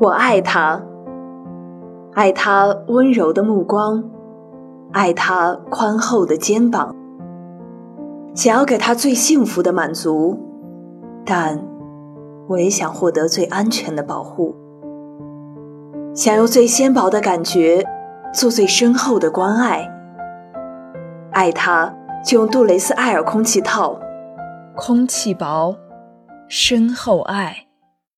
我爱他。爱他温柔的目光爱他宽厚的肩膀。想要给他最幸福的满足但我也想获得最安全的保护。想用最纤薄的感觉做最深厚的关爱。爱他就用杜蕾斯艾尔空气套。空气薄深厚爱。